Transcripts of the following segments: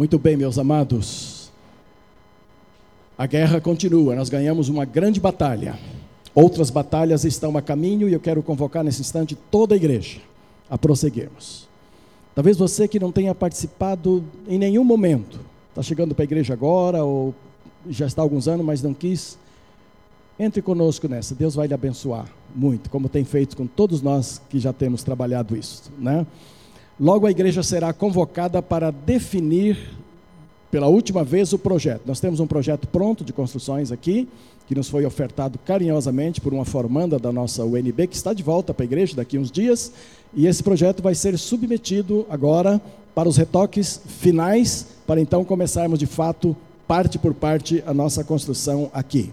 Muito bem, meus amados. A guerra continua, nós ganhamos uma grande batalha. Outras batalhas estão a caminho e eu quero convocar nesse instante toda a igreja a prosseguirmos. Talvez você que não tenha participado em nenhum momento, está chegando para a igreja agora ou já está há alguns anos, mas não quis, entre conosco nessa. Deus vai lhe abençoar muito, como tem feito com todos nós que já temos trabalhado isso, né? Logo a igreja será convocada para definir pela última vez o projeto. Nós temos um projeto pronto de construções aqui, que nos foi ofertado carinhosamente por uma formanda da nossa UNB, que está de volta para a igreja daqui a uns dias, e esse projeto vai ser submetido agora para os retoques finais, para então começarmos de fato, parte por parte, a nossa construção aqui.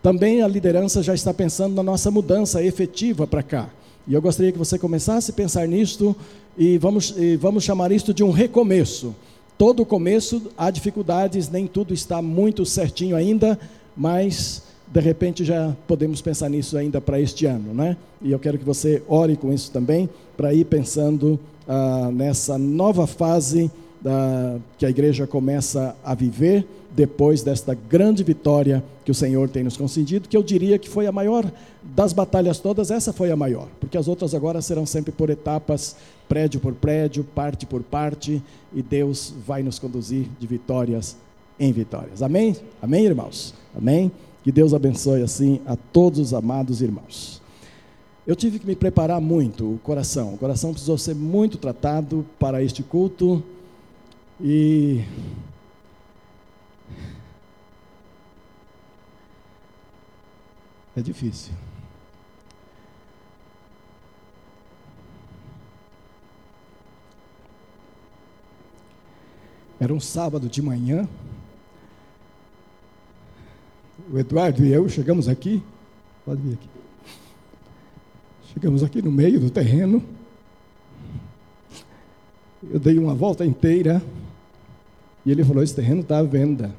Também a liderança já está pensando na nossa mudança efetiva para cá. E eu gostaria que você começasse a pensar nisto e vamos, e vamos chamar isto de um recomeço. Todo começo há dificuldades, nem tudo está muito certinho ainda, mas de repente já podemos pensar nisso ainda para este ano, né? E eu quero que você ore com isso também, para ir pensando ah, nessa nova fase da, que a igreja começa a viver depois desta grande vitória que o Senhor tem nos concedido, que eu diria que foi a maior das batalhas todas, essa foi a maior, porque as outras agora serão sempre por etapas, prédio por prédio, parte por parte, e Deus vai nos conduzir de vitórias em vitórias. Amém? Amém, irmãos? Amém? Que Deus abençoe assim a todos os amados irmãos. Eu tive que me preparar muito o coração. O coração precisou ser muito tratado para este culto e é difícil. Era um sábado de manhã, o Eduardo e eu chegamos aqui, pode vir aqui. Chegamos aqui no meio do terreno. Eu dei uma volta inteira e ele falou: Esse terreno está à venda.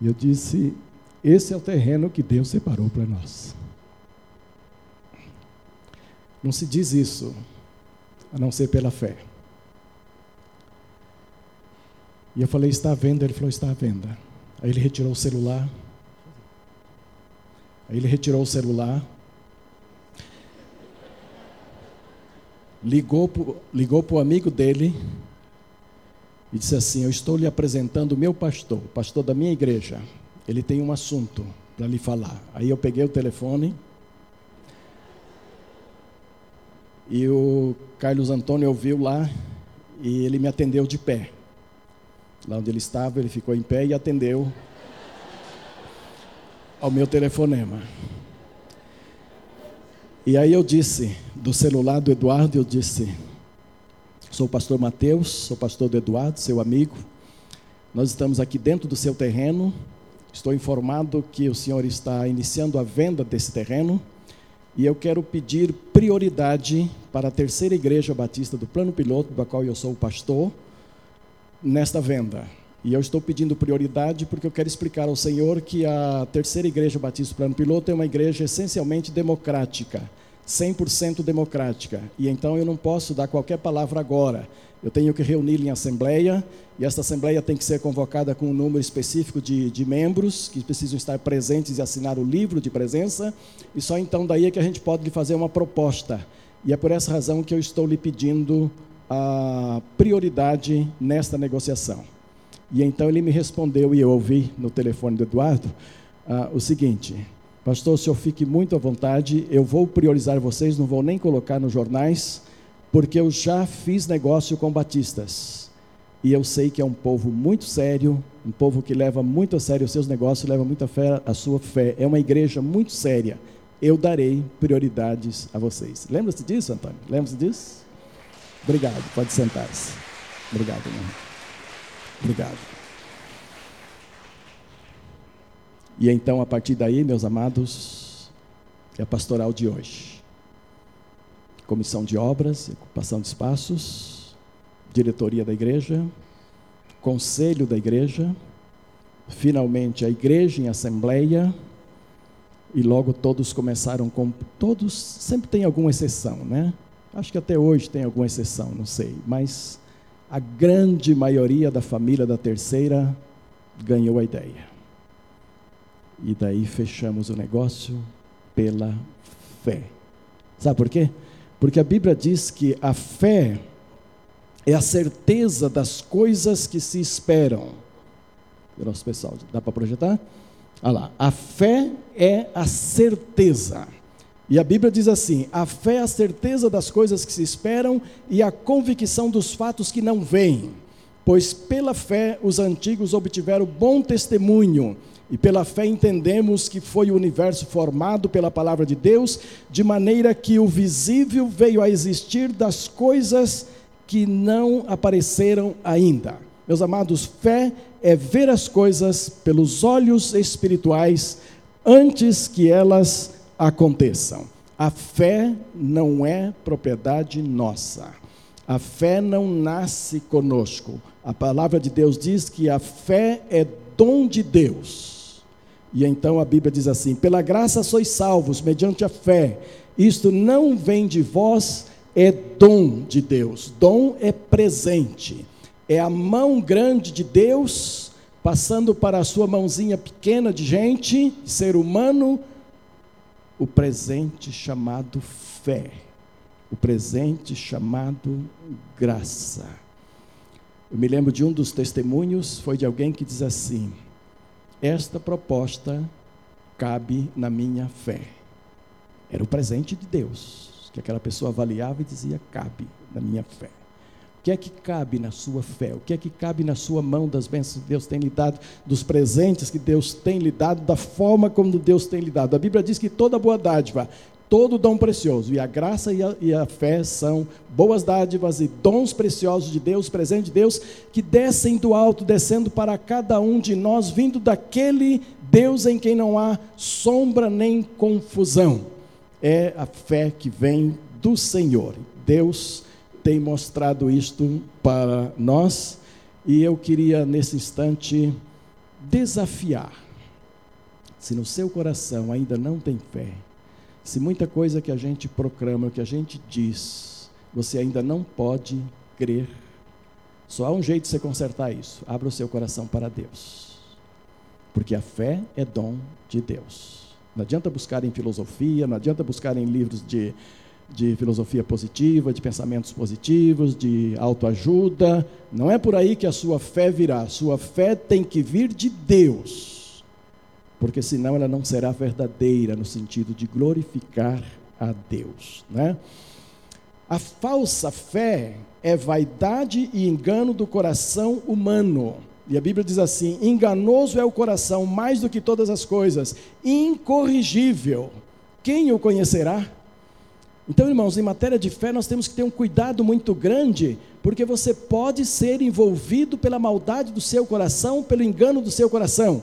E eu disse: Esse é o terreno que Deus separou para nós. Não se diz isso, a não ser pela fé. E eu falei: Está à venda? Ele falou: Está à venda. Aí ele retirou o celular. Aí ele retirou o celular. Ligou para ligou o amigo dele e disse assim: Eu estou lhe apresentando o meu pastor, o pastor da minha igreja. Ele tem um assunto para lhe falar. Aí eu peguei o telefone e o Carlos Antônio ouviu lá e ele me atendeu de pé. Lá onde ele estava, ele ficou em pé e atendeu ao meu telefonema. E aí eu disse, do celular do Eduardo, eu disse: Sou o pastor Mateus, sou pastor do Eduardo, seu amigo. Nós estamos aqui dentro do seu terreno. Estou informado que o senhor está iniciando a venda desse terreno. E eu quero pedir prioridade para a terceira igreja batista do Plano Piloto, da qual eu sou o pastor nesta venda. E eu estou pedindo prioridade porque eu quero explicar ao Senhor que a Terceira Igreja Batista Plano Piloto é uma igreja essencialmente democrática, 100% democrática. E então eu não posso dar qualquer palavra agora. Eu tenho que reunir em assembleia, e esta assembleia tem que ser convocada com um número específico de, de membros que precisam estar presentes e assinar o livro de presença, e só então daí é que a gente pode lhe fazer uma proposta. E é por essa razão que eu estou lhe pedindo a prioridade nesta negociação. E então ele me respondeu, e eu ouvi no telefone do Eduardo, uh, o seguinte: Pastor, o senhor fique muito à vontade, eu vou priorizar vocês, não vou nem colocar nos jornais, porque eu já fiz negócio com batistas. E eu sei que é um povo muito sério, um povo que leva muito a sério os seus negócios, leva muita fé a sua fé. É uma igreja muito séria. Eu darei prioridades a vocês. Lembra-se disso, Antônio? Lembra-se disso? Obrigado, pode sentar-se. Obrigado, irmão. Obrigado. E então, a partir daí, meus amados, é a pastoral de hoje. Comissão de obras, ocupação de espaços, diretoria da igreja, conselho da igreja, finalmente a igreja em assembleia, e logo todos começaram com. Todos, sempre tem alguma exceção, né? Acho que até hoje tem alguma exceção, não sei, mas a grande maioria da família da terceira ganhou a ideia. E daí fechamos o negócio pela fé. Sabe por quê? Porque a Bíblia diz que a fé é a certeza das coisas que se esperam. Nosso pessoal, dá para projetar? Olha lá, a fé é a certeza. E a Bíblia diz assim: a fé é a certeza das coisas que se esperam e a convicção dos fatos que não vêm. Pois pela fé os antigos obtiveram bom testemunho. E pela fé entendemos que foi o universo formado pela palavra de Deus, de maneira que o visível veio a existir das coisas que não apareceram ainda. Meus amados, fé é ver as coisas pelos olhos espirituais antes que elas aconteçam. A fé não é propriedade nossa. A fé não nasce conosco. A palavra de Deus diz que a fé é dom de Deus. E então a Bíblia diz assim: pela graça sois salvos, mediante a fé. Isto não vem de vós, é dom de Deus. Dom é presente. É a mão grande de Deus passando para a sua mãozinha pequena de gente, ser humano, o presente chamado fé, o presente chamado graça. Eu me lembro de um dos testemunhos, foi de alguém que diz assim: Esta proposta cabe na minha fé. Era o presente de Deus, que aquela pessoa avaliava e dizia: cabe na minha fé. O que é que cabe na sua fé? O que é que cabe na sua mão das bênçãos que Deus tem lhe dado, dos presentes que Deus tem lhe dado, da forma como Deus tem lhe dado? A Bíblia diz que toda boa dádiva, todo dom precioso, e a graça e a, e a fé são boas dádivas e dons preciosos de Deus, presente de Deus, que descem do alto, descendo para cada um de nós, vindo daquele Deus em quem não há sombra nem confusão. É a fé que vem do Senhor. Deus tem mostrado isto para nós e eu queria nesse instante desafiar. Se no seu coração ainda não tem fé, se muita coisa que a gente proclama, que a gente diz, você ainda não pode crer, só há um jeito de você consertar isso. Abra o seu coração para Deus. Porque a fé é dom de Deus. Não adianta buscar em filosofia, não adianta buscar em livros de de filosofia positiva, de pensamentos positivos, de autoajuda. Não é por aí que a sua fé virá. Sua fé tem que vir de Deus. Porque senão ela não será verdadeira no sentido de glorificar a Deus, né? A falsa fé é vaidade e engano do coração humano. E a Bíblia diz assim: enganoso é o coração mais do que todas as coisas, incorrigível. Quem o conhecerá? Então, irmãos, em matéria de fé, nós temos que ter um cuidado muito grande, porque você pode ser envolvido pela maldade do seu coração, pelo engano do seu coração.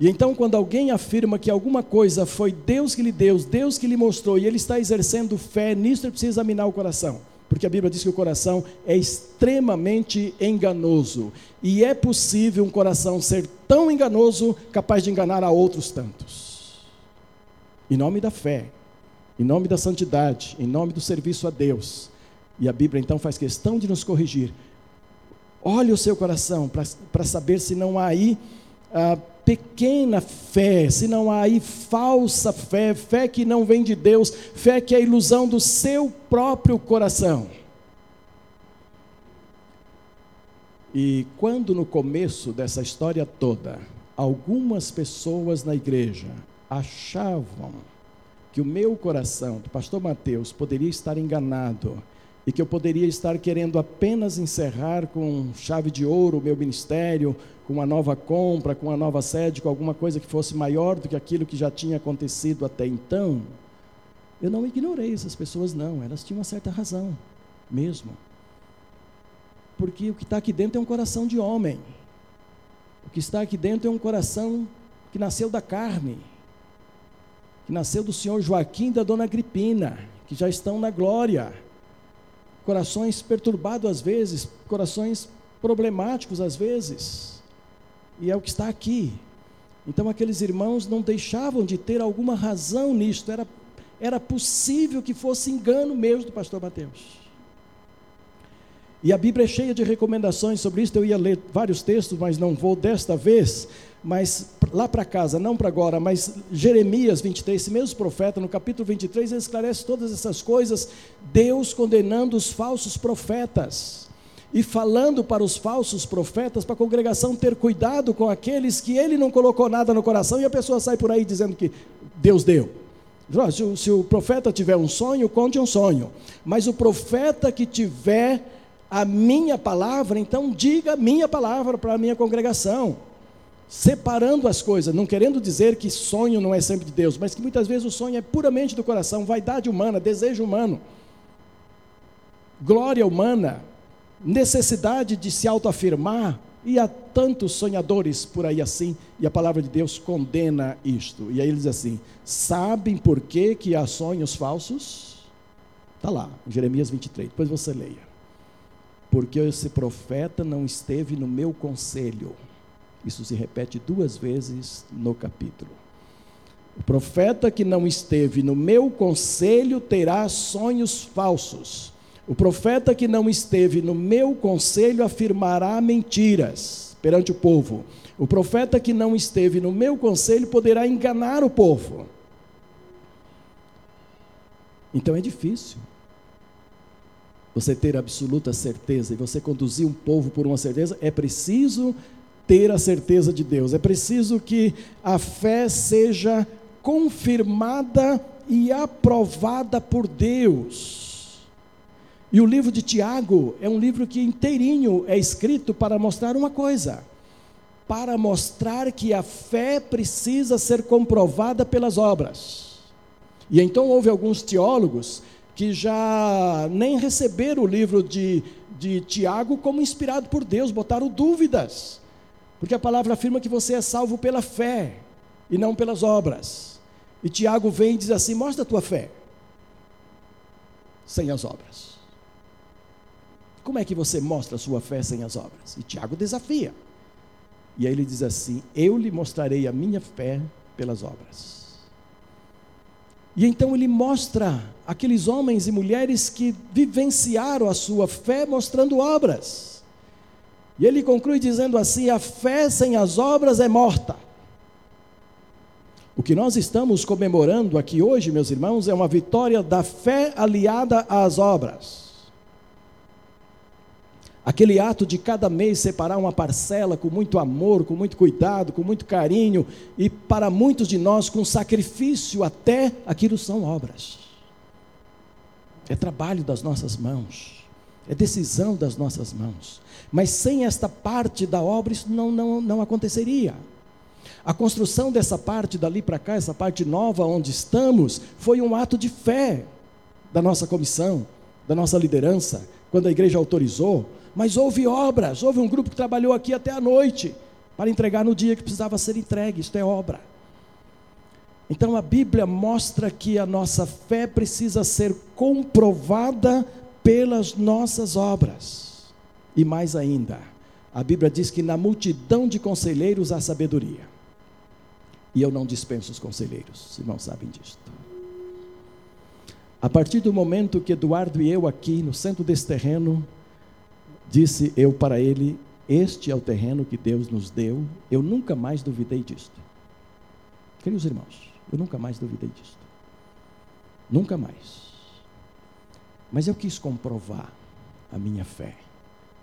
E então, quando alguém afirma que alguma coisa foi Deus que lhe deu, Deus que lhe mostrou, e ele está exercendo fé, nisso ele precisa examinar o coração. Porque a Bíblia diz que o coração é extremamente enganoso. E é possível um coração ser tão enganoso, capaz de enganar a outros tantos. Em nome da fé, em nome da santidade, em nome do serviço a Deus. E a Bíblia então faz questão de nos corrigir. Olhe o seu coração para saber se não há aí ah, pequena fé, se não há aí falsa fé, fé que não vem de Deus, fé que é a ilusão do seu próprio coração. E quando no começo dessa história toda, algumas pessoas na igreja achavam que o meu coração, do pastor Mateus, poderia estar enganado e que eu poderia estar querendo apenas encerrar com chave de ouro o meu ministério, com uma nova compra, com uma nova sede, com alguma coisa que fosse maior do que aquilo que já tinha acontecido até então, eu não ignorei essas pessoas, não, elas tinham uma certa razão, mesmo. Porque o que está aqui dentro é um coração de homem, o que está aqui dentro é um coração que nasceu da carne que nasceu do senhor Joaquim e da dona Agripina, que já estão na glória. Corações perturbados às vezes, corações problemáticos às vezes. E é o que está aqui. Então aqueles irmãos não deixavam de ter alguma razão nisto, era, era possível que fosse engano mesmo do pastor Mateus. E a Bíblia é cheia de recomendações sobre isso. Eu ia ler vários textos, mas não vou desta vez. Mas lá para casa, não para agora, mas Jeremias 23, esse mesmo profeta, no capítulo 23, ele esclarece todas essas coisas. Deus condenando os falsos profetas e falando para os falsos profetas, para a congregação ter cuidado com aqueles que ele não colocou nada no coração e a pessoa sai por aí dizendo que Deus deu. Se o profeta tiver um sonho, conte um sonho. Mas o profeta que tiver a minha palavra, então diga a minha palavra para a minha congregação. Separando as coisas, não querendo dizer que sonho não é sempre de Deus, mas que muitas vezes o sonho é puramente do coração, vaidade humana, desejo humano, glória humana, necessidade de se autoafirmar, e há tantos sonhadores por aí assim, e a palavra de Deus condena isto. E aí ele diz assim: sabem por que, que há sonhos falsos? Está lá, Jeremias 23, depois você leia porque esse profeta não esteve no meu conselho. Isso se repete duas vezes no capítulo. O profeta que não esteve no meu conselho terá sonhos falsos. O profeta que não esteve no meu conselho afirmará mentiras perante o povo. O profeta que não esteve no meu conselho poderá enganar o povo. Então é difícil você ter absoluta certeza e você conduzir um povo por uma certeza, é preciso ter a certeza de Deus, é preciso que a fé seja confirmada e aprovada por Deus. E o livro de Tiago é um livro que inteirinho é escrito para mostrar uma coisa: para mostrar que a fé precisa ser comprovada pelas obras. E então houve alguns teólogos que já nem receberam o livro de, de Tiago como inspirado por Deus, botaram dúvidas, porque a palavra afirma que você é salvo pela fé e não pelas obras. E Tiago vem e diz assim: mostra a tua fé, sem as obras. Como é que você mostra a sua fé sem as obras? E Tiago desafia. E aí ele diz assim: Eu lhe mostrarei a minha fé pelas obras. E então ele mostra aqueles homens e mulheres que vivenciaram a sua fé mostrando obras. E ele conclui dizendo assim: a fé sem as obras é morta. O que nós estamos comemorando aqui hoje, meus irmãos, é uma vitória da fé aliada às obras. Aquele ato de cada mês separar uma parcela com muito amor, com muito cuidado, com muito carinho, e para muitos de nós com sacrifício até, aquilo são obras. É trabalho das nossas mãos, é decisão das nossas mãos. Mas sem esta parte da obra, isso não, não, não aconteceria. A construção dessa parte dali para cá, essa parte nova onde estamos, foi um ato de fé da nossa comissão, da nossa liderança, quando a igreja autorizou, mas houve obras, houve um grupo que trabalhou aqui até a noite para entregar no dia que precisava ser entregue. Isto é obra. Então a Bíblia mostra que a nossa fé precisa ser comprovada pelas nossas obras. E mais ainda, a Bíblia diz que na multidão de conselheiros há sabedoria. E eu não dispenso os conselheiros, os irmãos sabem disto. A partir do momento que Eduardo e eu aqui no centro desse terreno Disse eu para ele: Este é o terreno que Deus nos deu. Eu nunca mais duvidei disto. Queridos irmãos, eu nunca mais duvidei disto. Nunca mais. Mas eu quis comprovar a minha fé.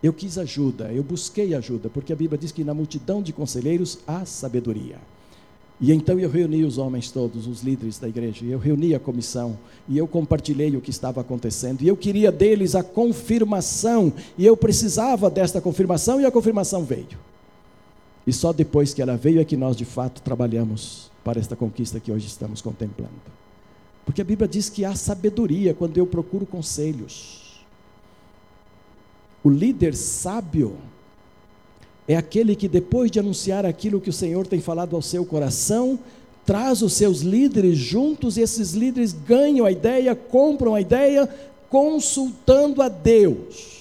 Eu quis ajuda, eu busquei ajuda, porque a Bíblia diz que na multidão de conselheiros há sabedoria. E então eu reuni os homens todos, os líderes da igreja, eu reuni a comissão e eu compartilhei o que estava acontecendo. E eu queria deles a confirmação, e eu precisava desta confirmação, e a confirmação veio. E só depois que ela veio é que nós de fato trabalhamos para esta conquista que hoje estamos contemplando. Porque a Bíblia diz que há sabedoria quando eu procuro conselhos. O líder sábio é aquele que, depois de anunciar aquilo que o Senhor tem falado ao seu coração, traz os seus líderes juntos e esses líderes ganham a ideia, compram a ideia, consultando a Deus.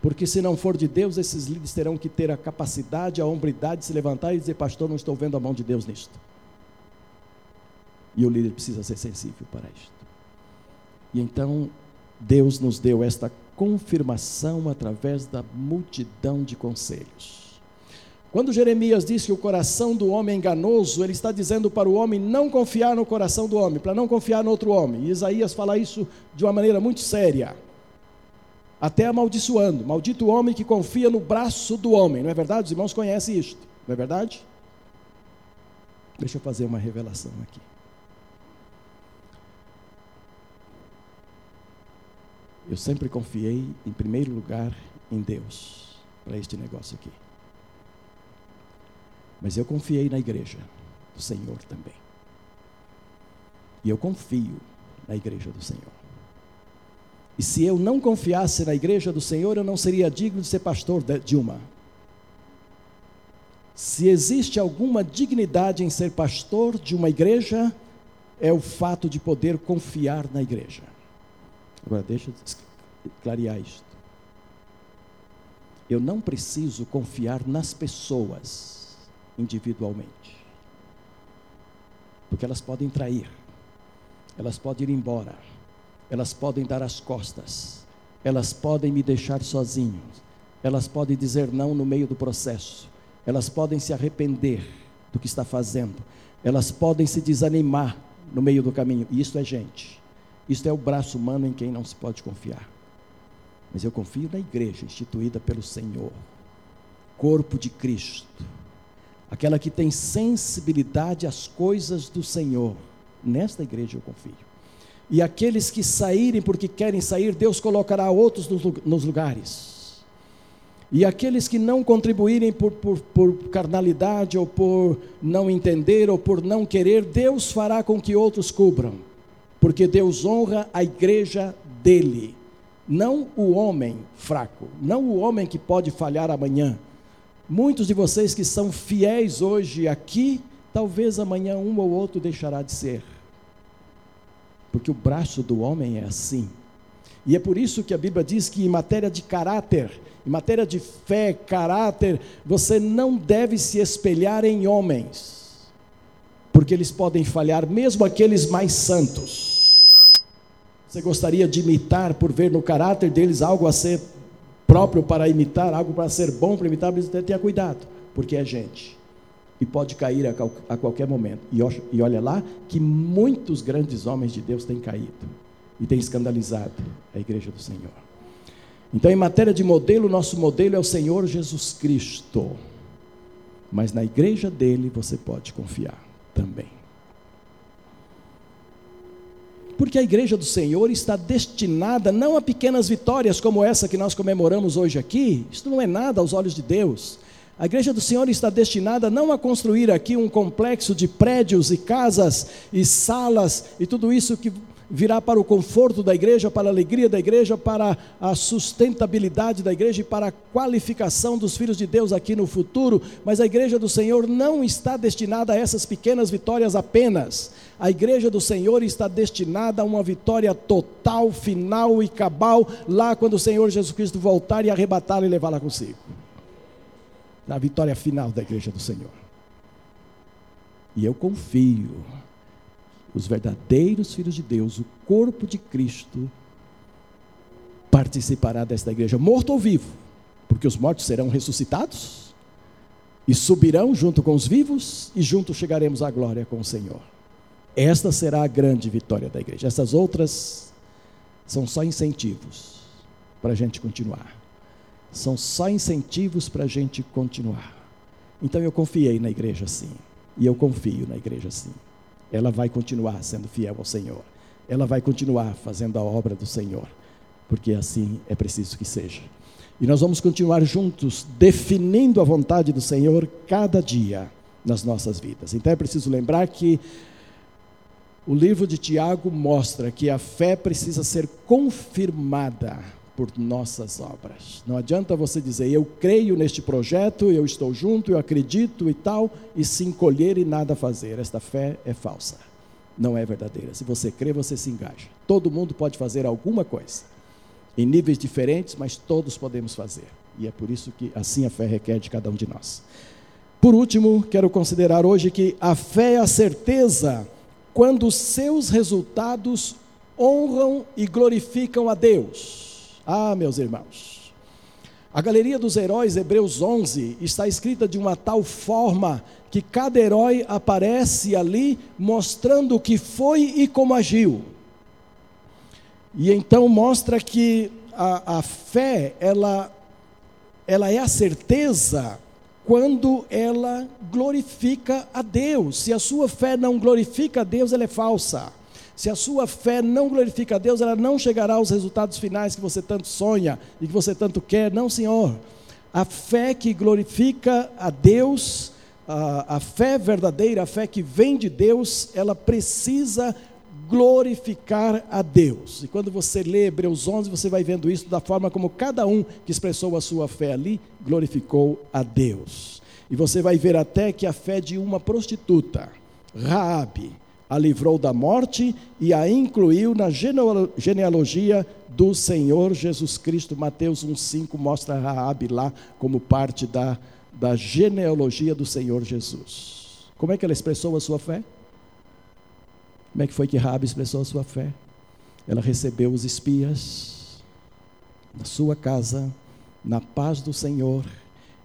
Porque se não for de Deus, esses líderes terão que ter a capacidade, a hombridade de se levantar e dizer: Pastor, não estou vendo a mão de Deus nisto. E o líder precisa ser sensível para isto. E então, Deus nos deu esta confirmação através da multidão de conselhos. Quando Jeremias diz que o coração do homem é enganoso, ele está dizendo para o homem não confiar no coração do homem, para não confiar no outro homem. E Isaías fala isso de uma maneira muito séria, até amaldiçoando: Maldito o homem que confia no braço do homem. Não é verdade? Os irmãos conhecem isto, não é verdade? Deixa eu fazer uma revelação aqui. Eu sempre confiei, em primeiro lugar, em Deus, para este negócio aqui. Mas eu confiei na igreja do Senhor também. E eu confio na igreja do Senhor. E se eu não confiasse na igreja do Senhor, eu não seria digno de ser pastor de uma. Se existe alguma dignidade em ser pastor de uma igreja, é o fato de poder confiar na igreja. Agora, deixa eu clarear isto. Eu não preciso confiar nas pessoas individualmente. Porque elas podem trair, elas podem ir embora, elas podem dar as costas, elas podem me deixar sozinho, elas podem dizer não no meio do processo, elas podem se arrepender do que está fazendo, elas podem se desanimar no meio do caminho, e isso é gente, isso é o braço humano em quem não se pode confiar. Mas eu confio na igreja instituída pelo Senhor, corpo de Cristo aquela que tem sensibilidade às coisas do Senhor. Nesta igreja eu confio. E aqueles que saírem porque querem sair, Deus colocará outros nos lugares. E aqueles que não contribuírem por, por, por, carnalidade, ou por não entender, ou por não querer, Deus fará com que outros cubram, porque Deus honra a igreja dele, não o homem fraco, não o homem que pode falhar amanhã, Muitos de vocês que são fiéis hoje aqui, talvez amanhã um ou outro deixará de ser. Porque o braço do homem é assim. E é por isso que a Bíblia diz que em matéria de caráter, em matéria de fé, caráter, você não deve se espelhar em homens, porque eles podem falhar, mesmo aqueles mais santos. Você gostaria de imitar por ver no caráter deles algo a ser próprio para imitar, algo para ser bom para imitar, precisa ter cuidado, porque é gente. E pode cair a, a qualquer momento. E, e olha lá que muitos grandes homens de Deus têm caído e têm escandalizado a igreja do Senhor. Então, em matéria de modelo, nosso modelo é o Senhor Jesus Cristo. Mas na igreja dele você pode confiar também. Porque a igreja do Senhor está destinada não a pequenas vitórias como essa que nós comemoramos hoje aqui, isso não é nada aos olhos de Deus. A igreja do Senhor está destinada não a construir aqui um complexo de prédios e casas e salas e tudo isso que virá para o conforto da igreja, para a alegria da igreja, para a sustentabilidade da igreja e para a qualificação dos filhos de Deus aqui no futuro, mas a igreja do Senhor não está destinada a essas pequenas vitórias apenas. A igreja do Senhor está destinada a uma vitória total, final e cabal, lá quando o Senhor Jesus Cristo voltar e arrebatá-la e levá-la consigo. Na vitória final da igreja do Senhor. E eu confio os verdadeiros filhos de Deus, o corpo de Cristo, participará desta igreja, morto ou vivo, porque os mortos serão ressuscitados e subirão junto com os vivos e juntos chegaremos à glória com o Senhor. Esta será a grande vitória da igreja. Essas outras são só incentivos para a gente continuar. São só incentivos para a gente continuar. Então eu confiei na igreja sim. E eu confio na igreja sim ela vai continuar sendo fiel ao Senhor. Ela vai continuar fazendo a obra do Senhor, porque assim é preciso que seja. E nós vamos continuar juntos definindo a vontade do Senhor cada dia nas nossas vidas. Então é preciso lembrar que o livro de Tiago mostra que a fé precisa ser confirmada por nossas obras. Não adianta você dizer, eu creio neste projeto, eu estou junto, eu acredito e tal, e se encolher e nada fazer. Esta fé é falsa, não é verdadeira. Se você crê, você se engaja. Todo mundo pode fazer alguma coisa, em níveis diferentes, mas todos podemos fazer. E é por isso que assim a fé requer de cada um de nós. Por último, quero considerar hoje que a fé é a certeza quando seus resultados honram e glorificam a Deus. Ah, meus irmãos, a galeria dos heróis, Hebreus 11, está escrita de uma tal forma que cada herói aparece ali mostrando o que foi e como agiu. E então mostra que a, a fé, ela, ela é a certeza quando ela glorifica a Deus. Se a sua fé não glorifica a Deus, ela é falsa. Se a sua fé não glorifica a Deus, ela não chegará aos resultados finais que você tanto sonha e que você tanto quer. Não, Senhor. A fé que glorifica a Deus, a, a fé verdadeira, a fé que vem de Deus, ela precisa glorificar a Deus. E quando você lê Hebreus 11, você vai vendo isso da forma como cada um que expressou a sua fé ali glorificou a Deus. E você vai ver até que a fé de uma prostituta, Raabe, a livrou da morte e a incluiu na genealogia do Senhor Jesus Cristo. Mateus 1,5 mostra Raabe lá como parte da, da genealogia do Senhor Jesus. Como é que ela expressou a sua fé? Como é que foi que Rabi expressou a sua fé? Ela recebeu os espias na sua casa, na paz do Senhor.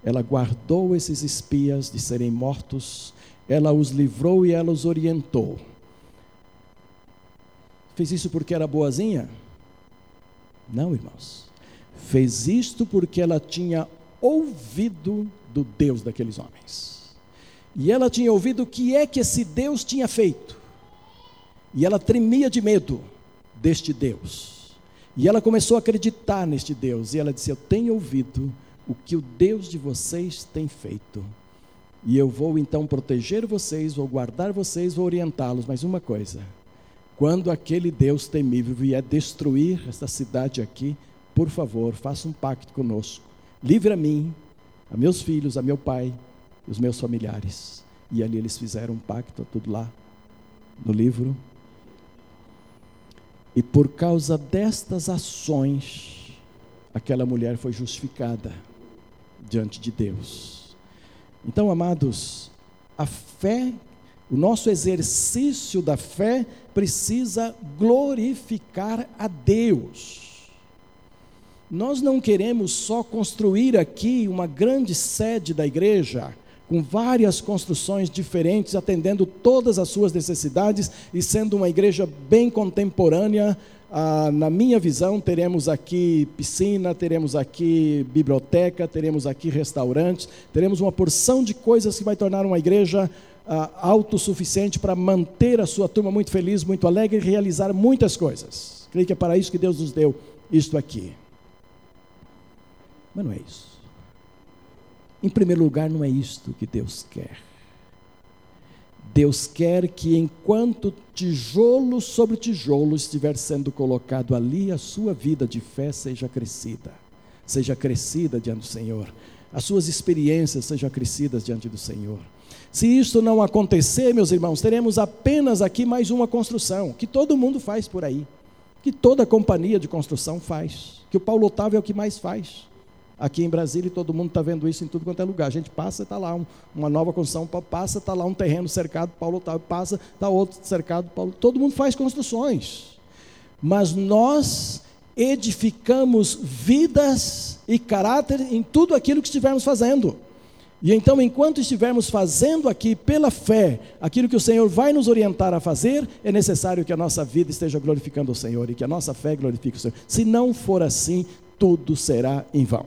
Ela guardou esses espias de serem mortos. Ela os livrou e ela os orientou. Fez isso porque era boazinha? Não, irmãos. Fez isto porque ela tinha ouvido do Deus daqueles homens. E ela tinha ouvido o que é que esse Deus tinha feito. E ela tremia de medo deste Deus. E ela começou a acreditar neste Deus. E ela disse: Eu tenho ouvido o que o Deus de vocês tem feito. E eu vou então proteger vocês, vou guardar vocês, vou orientá-los. Mas uma coisa: quando aquele Deus temível vier destruir esta cidade aqui, por favor, faça um pacto conosco. Livre a mim, a meus filhos, a meu pai e os meus familiares. E ali eles fizeram um pacto, tudo lá no livro e por causa destas ações, aquela mulher foi justificada diante de Deus. Então, amados, a fé, o nosso exercício da fé precisa glorificar a Deus. Nós não queremos só construir aqui uma grande sede da igreja, com várias construções diferentes, atendendo todas as suas necessidades e sendo uma igreja bem contemporânea. Ah, na minha visão, teremos aqui piscina, teremos aqui biblioteca, teremos aqui restaurantes, teremos uma porção de coisas que vai tornar uma igreja ah, autossuficiente para manter a sua turma muito feliz, muito alegre e realizar muitas coisas. Creio que é para isso que Deus nos deu isto aqui. Mas não é isso. Em primeiro lugar, não é isto que Deus quer. Deus quer que enquanto tijolo sobre tijolo estiver sendo colocado ali, a sua vida de fé seja crescida, seja crescida diante do Senhor, as suas experiências sejam crescidas diante do Senhor. Se isso não acontecer, meus irmãos, teremos apenas aqui mais uma construção, que todo mundo faz por aí, que toda companhia de construção faz, que o Paulo Otávio é o que mais faz aqui em Brasília e todo mundo está vendo isso em tudo quanto é lugar. A gente passa, está lá um, uma nova construção, passa, está lá um terreno cercado, Paulo Otávio passa, está outro cercado, Paulo. Todo mundo faz construções. Mas nós edificamos vidas e caráter em tudo aquilo que estivermos fazendo. E então, enquanto estivermos fazendo aqui pela fé aquilo que o Senhor vai nos orientar a fazer, é necessário que a nossa vida esteja glorificando o Senhor e que a nossa fé glorifique o Senhor. Se não for assim, tudo será em vão.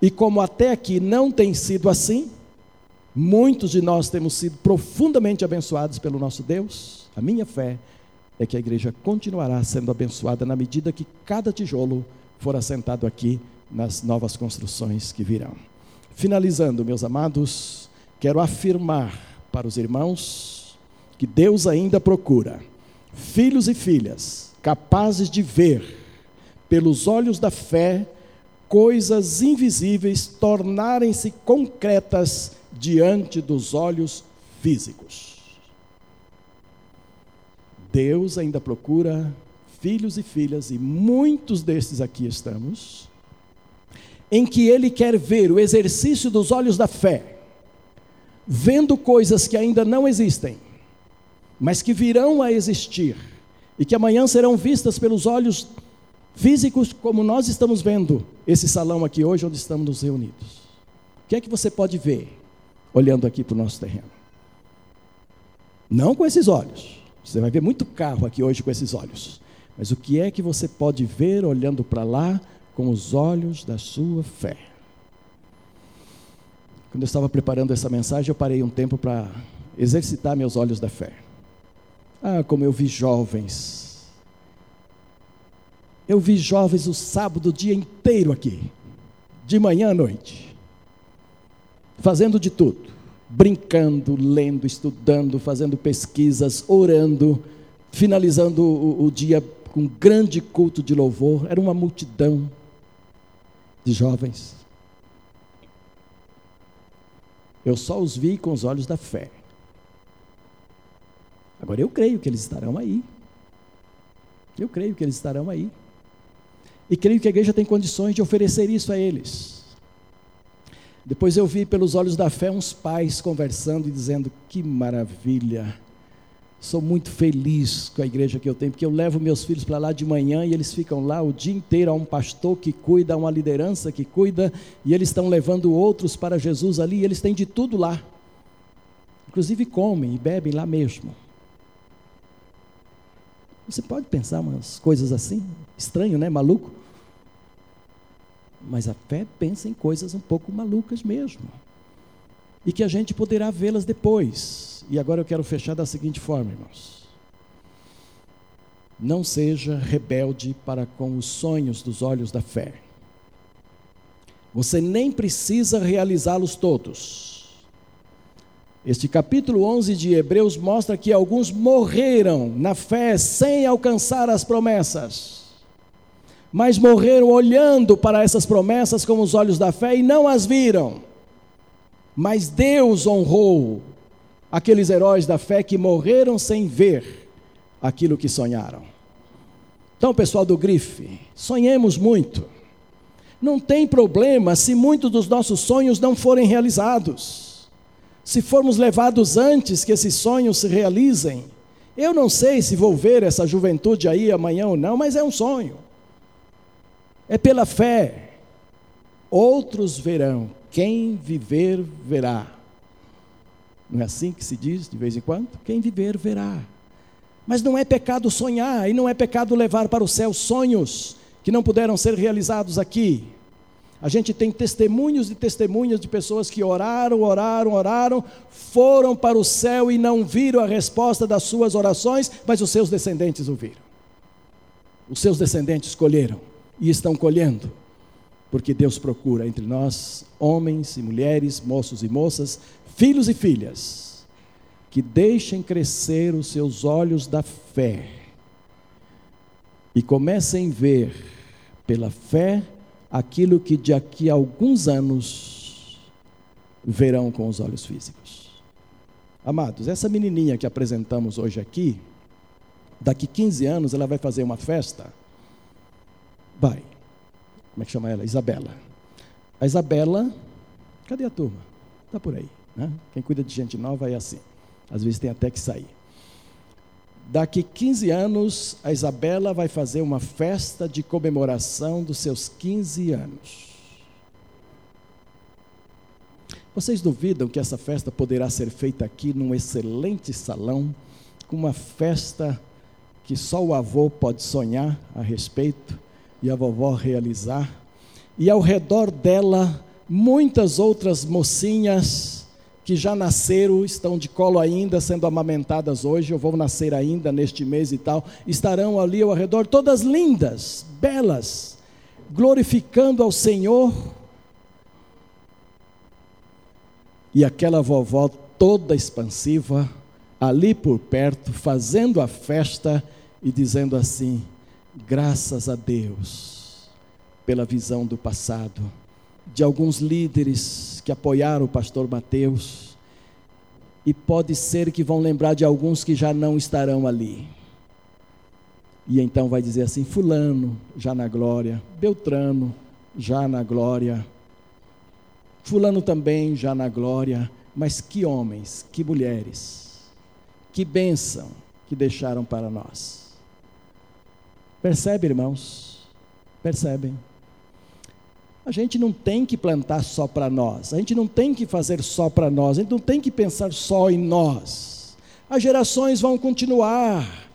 E como até aqui não tem sido assim, muitos de nós temos sido profundamente abençoados pelo nosso Deus. A minha fé é que a igreja continuará sendo abençoada na medida que cada tijolo for assentado aqui nas novas construções que virão. Finalizando, meus amados, quero afirmar para os irmãos que Deus ainda procura filhos e filhas capazes de ver pelos olhos da fé coisas invisíveis tornarem-se concretas diante dos olhos físicos. Deus ainda procura filhos e filhas, e muitos desses aqui estamos, em que Ele quer ver o exercício dos olhos da fé, vendo coisas que ainda não existem, mas que virão a existir, e que amanhã serão vistas pelos olhos físicos, como nós estamos vendo esse salão aqui hoje, onde estamos reunidos. O que é que você pode ver olhando aqui para o nosso terreno? Não com esses olhos. Você vai ver muito carro aqui hoje com esses olhos. Mas o que é que você pode ver olhando para lá com os olhos da sua fé? Quando eu estava preparando essa mensagem, eu parei um tempo para exercitar meus olhos da fé. Ah, como eu vi jovens. Eu vi jovens o sábado o dia inteiro aqui, de manhã à noite, fazendo de tudo, brincando, lendo, estudando, fazendo pesquisas, orando, finalizando o, o dia com um grande culto de louvor. Era uma multidão de jovens. Eu só os vi com os olhos da fé. Agora eu creio que eles estarão aí. Eu creio que eles estarão aí. E creio que a igreja tem condições de oferecer isso a eles. Depois eu vi pelos olhos da fé uns pais conversando e dizendo: que maravilha, sou muito feliz com a igreja que eu tenho, porque eu levo meus filhos para lá de manhã e eles ficam lá o dia inteiro. Há um pastor que cuida, há uma liderança que cuida, e eles estão levando outros para Jesus ali, e eles têm de tudo lá. Inclusive comem e bebem lá mesmo. Você pode pensar umas coisas assim, estranho, né? Maluco. Mas a fé pensa em coisas um pouco malucas mesmo. E que a gente poderá vê-las depois e agora eu quero fechar da seguinte forma, irmãos. Não seja rebelde para com os sonhos dos olhos da fé. Você nem precisa realizá-los todos. Este capítulo 11 de Hebreus mostra que alguns morreram na fé sem alcançar as promessas. Mas morreram olhando para essas promessas com os olhos da fé e não as viram. Mas Deus honrou aqueles heróis da fé que morreram sem ver aquilo que sonharam. Então, pessoal do Grife, sonhemos muito. Não tem problema se muitos dos nossos sonhos não forem realizados. Se formos levados antes que esses sonhos se realizem. Eu não sei se vou ver essa juventude aí amanhã ou não, mas é um sonho. É pela fé. Outros verão, quem viver, verá. Não é assim que se diz de vez em quando? Quem viver, verá. Mas não é pecado sonhar, e não é pecado levar para o céu sonhos que não puderam ser realizados aqui. A gente tem testemunhos e testemunhas de pessoas que oraram, oraram, oraram, foram para o céu e não viram a resposta das suas orações, mas os seus descendentes ouviram. Os seus descendentes colheram e estão colhendo, porque Deus procura entre nós homens e mulheres, moços e moças, filhos e filhas, que deixem crescer os seus olhos da fé e comecem a ver pela fé aquilo que daqui a alguns anos verão com os olhos físicos. Amados, essa menininha que apresentamos hoje aqui, daqui 15 anos ela vai fazer uma festa. Vai. Como é que chama ela? Isabela. A Isabela, cadê a turma? Está por aí. Né? Quem cuida de gente nova é assim. Às vezes tem até que sair. Daqui 15 anos, a Isabela vai fazer uma festa de comemoração dos seus 15 anos. Vocês duvidam que essa festa poderá ser feita aqui num excelente salão, com uma festa que só o avô pode sonhar a respeito e a vovó realizar? E ao redor dela, muitas outras mocinhas que já nasceram, estão de colo ainda, sendo amamentadas hoje, ou vão nascer ainda neste mês e tal, estarão ali ao redor, todas lindas, belas, glorificando ao Senhor. E aquela vovó toda expansiva, ali por perto, fazendo a festa e dizendo assim: graças a Deus pela visão do passado de alguns líderes que apoiaram o pastor Mateus, e pode ser que vão lembrar de alguns que já não estarão ali. E então vai dizer assim: Fulano, já na glória, Beltrano, já na glória, Fulano também, já na glória, mas que homens, que mulheres, que bênção que deixaram para nós. Percebe, irmãos? Percebem? A gente não tem que plantar só para nós, a gente não tem que fazer só para nós, a gente não tem que pensar só em nós. As gerações vão continuar,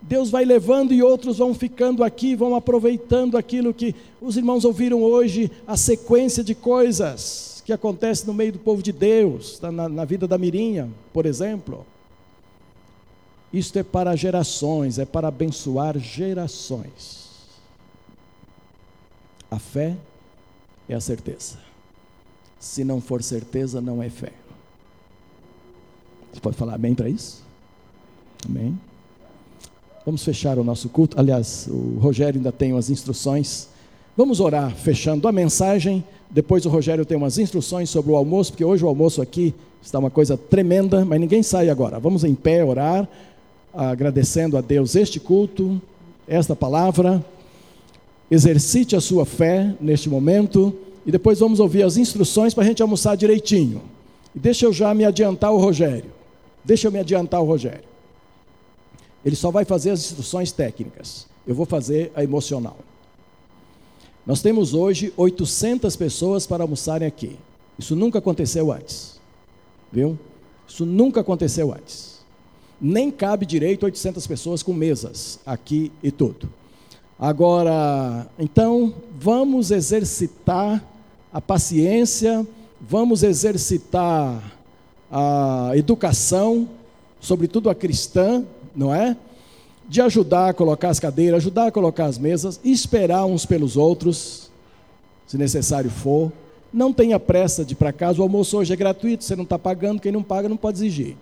Deus vai levando e outros vão ficando aqui, vão aproveitando aquilo que os irmãos ouviram hoje, a sequência de coisas que acontece no meio do povo de Deus, na, na vida da Mirinha, por exemplo. Isto é para gerações, é para abençoar gerações. A fé é a certeza. Se não for certeza, não é fé. Você pode falar amém para isso? Amém. Vamos fechar o nosso culto. Aliás, o Rogério ainda tem umas instruções. Vamos orar fechando a mensagem. Depois o Rogério tem umas instruções sobre o almoço, porque hoje o almoço aqui está uma coisa tremenda, mas ninguém sai agora. Vamos em pé orar, agradecendo a Deus este culto, esta palavra exercite a sua fé neste momento e depois vamos ouvir as instruções para a gente almoçar direitinho. E deixa eu já me adiantar o Rogério. Deixa eu me adiantar o Rogério. Ele só vai fazer as instruções técnicas. Eu vou fazer a emocional. Nós temos hoje 800 pessoas para almoçarem aqui. Isso nunca aconteceu antes. Viu? Isso nunca aconteceu antes. Nem cabe direito 800 pessoas com mesas aqui e tudo. Agora, então, vamos exercitar a paciência, vamos exercitar a educação, sobretudo a cristã, não é? De ajudar a colocar as cadeiras, ajudar a colocar as mesas, esperar uns pelos outros, se necessário for. Não tenha pressa de ir para casa, o almoço hoje é gratuito, você não está pagando, quem não paga não pode exigir.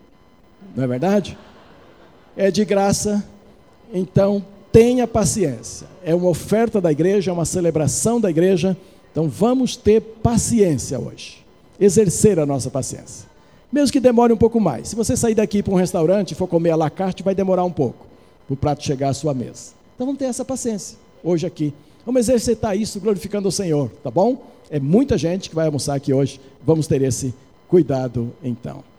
Não é verdade? É de graça, então tenha paciência. É uma oferta da igreja, é uma celebração da igreja. Então vamos ter paciência hoje. Exercer a nossa paciência. Mesmo que demore um pouco mais. Se você sair daqui para um restaurante e for comer à la carte, vai demorar um pouco para o prato chegar à sua mesa. Então vamos ter essa paciência hoje aqui. Vamos exercitar isso glorificando o Senhor, tá bom? É muita gente que vai almoçar aqui hoje. Vamos ter esse cuidado então.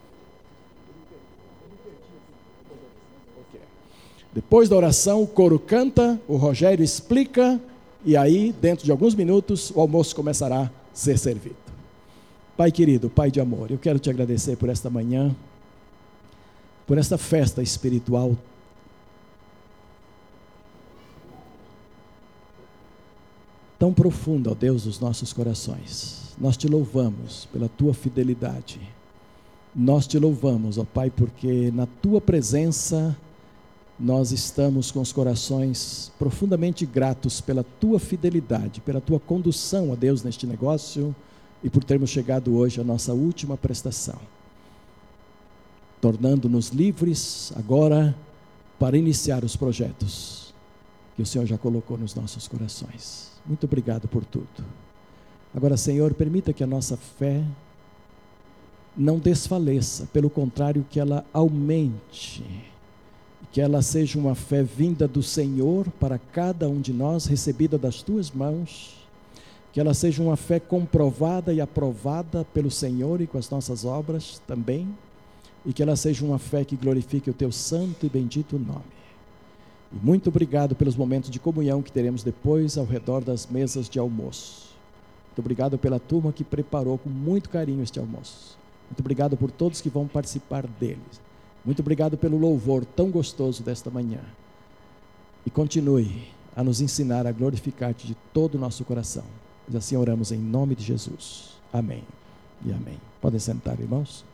Depois da oração, o coro canta, o Rogério explica, e aí, dentro de alguns minutos, o almoço começará a ser servido. Pai querido, Pai de amor, eu quero te agradecer por esta manhã, por esta festa espiritual tão profunda, ó Deus, dos nossos corações. Nós te louvamos pela tua fidelidade. Nós te louvamos, ó Pai, porque na tua presença nós estamos com os corações profundamente gratos pela tua fidelidade, pela tua condução a Deus neste negócio e por termos chegado hoje à nossa última prestação, tornando-nos livres agora para iniciar os projetos que o Senhor já colocou nos nossos corações. Muito obrigado por tudo. Agora, Senhor, permita que a nossa fé não desfaleça, pelo contrário, que ela aumente que ela seja uma fé vinda do Senhor para cada um de nós, recebida das tuas mãos, que ela seja uma fé comprovada e aprovada pelo Senhor e com as nossas obras também, e que ela seja uma fé que glorifique o teu santo e bendito nome. E muito obrigado pelos momentos de comunhão que teremos depois ao redor das mesas de almoço. Muito obrigado pela turma que preparou com muito carinho este almoço. Muito obrigado por todos que vão participar deles. Muito obrigado pelo louvor tão gostoso desta manhã. E continue a nos ensinar a glorificar-te de todo o nosso coração. E assim oramos em nome de Jesus. Amém e amém. Podem sentar, irmãos.